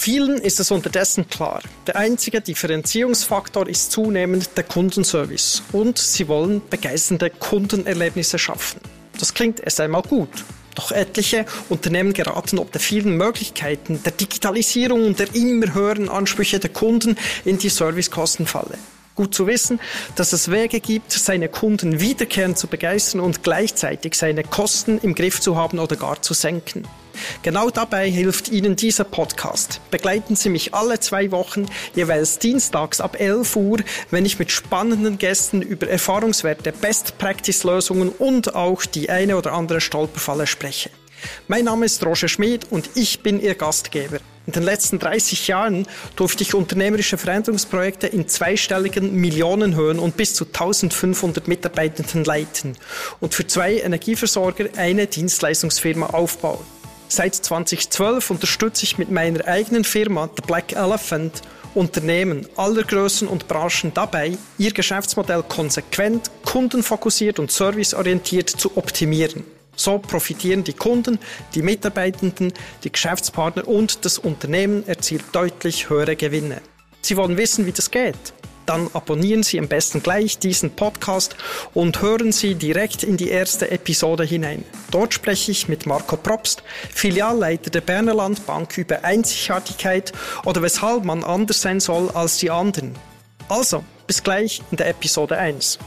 Vielen ist es unterdessen klar, der einzige Differenzierungsfaktor ist zunehmend der Kundenservice und sie wollen begeisternde Kundenerlebnisse schaffen. Das klingt erst einmal gut. Doch etliche Unternehmen geraten ob der vielen Möglichkeiten der Digitalisierung und der immer höheren Ansprüche der Kunden in die Servicekostenfalle. Gut zu wissen, dass es Wege gibt, seine Kunden wiederkehrend zu begeistern und gleichzeitig seine Kosten im Griff zu haben oder gar zu senken. Genau dabei hilft Ihnen dieser Podcast. Begleiten Sie mich alle zwei Wochen, jeweils dienstags ab 11 Uhr, wenn ich mit spannenden Gästen über Erfahrungswerte, Best-Practice-Lösungen und auch die eine oder andere Stolperfalle spreche. Mein Name ist Roger Schmid und ich bin Ihr Gastgeber. In den letzten 30 Jahren durfte ich unternehmerische Veränderungsprojekte in zweistelligen Millionenhöhen und bis zu 1500 Mitarbeitenden leiten und für zwei Energieversorger eine Dienstleistungsfirma aufbauen. Seit 2012 unterstütze ich mit meiner eigenen Firma The Black Elephant Unternehmen aller Größen und Branchen dabei, ihr Geschäftsmodell konsequent, kundenfokussiert und serviceorientiert zu optimieren. So profitieren die Kunden, die Mitarbeitenden, die Geschäftspartner und das Unternehmen erzielt deutlich höhere Gewinne. Sie wollen wissen, wie das geht? Dann abonnieren Sie am besten gleich diesen Podcast und hören Sie direkt in die erste Episode hinein. Dort spreche ich mit Marco Probst, Filialleiter der Berner Landbank über Einzigartigkeit oder weshalb man anders sein soll als die anderen. Also, bis gleich in der Episode 1.